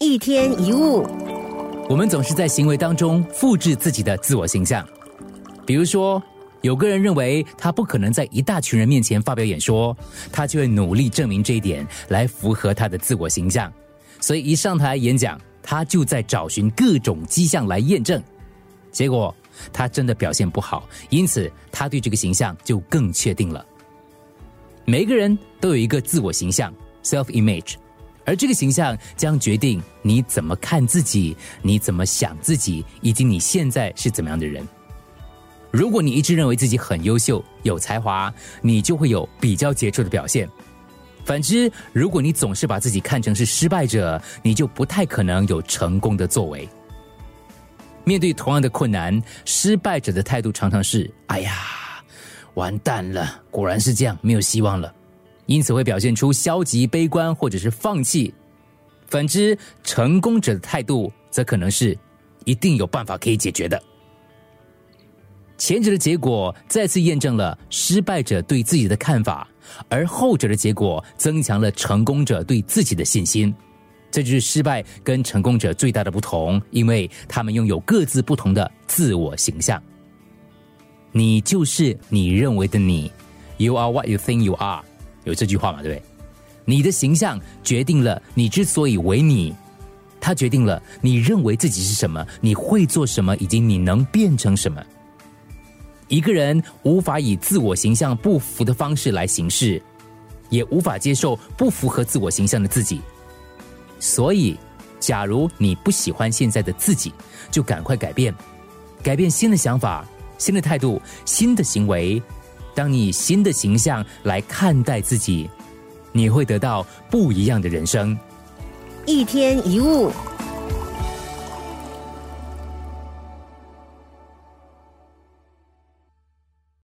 一天一物，我们总是在行为当中复制自己的自我形象。比如说，有个人认为他不可能在一大群人面前发表演说，他就会努力证明这一点，来符合他的自我形象。所以一上台演讲，他就在找寻各种迹象来验证。结果他真的表现不好，因此他对这个形象就更确定了。每个人都有一个自我形象 （self image）。而这个形象将决定你怎么看自己，你怎么想自己，以及你现在是怎么样的人。如果你一直认为自己很优秀、有才华，你就会有比较杰出的表现；反之，如果你总是把自己看成是失败者，你就不太可能有成功的作为。面对同样的困难，失败者的态度常常是：“哎呀，完蛋了，果然是这样，没有希望了。”因此会表现出消极、悲观或者是放弃。反之，成功者的态度则可能是一定有办法可以解决的。前者的结果再次验证了失败者对自己的看法，而后者的结果增强了成功者对自己的信心。这就是失败跟成功者最大的不同，因为他们拥有各自不同的自我形象。你就是你认为的你，You are what you think you are。有这句话嘛？对不对？你的形象决定了你之所以为你，它决定了你认为自己是什么，你会做什么，以及你能变成什么。一个人无法以自我形象不符的方式来行事，也无法接受不符合自我形象的自己。所以，假如你不喜欢现在的自己，就赶快改变，改变新的想法、新的态度、新的行为。当你以新的形象来看待自己，你会得到不一样的人生。一天一物。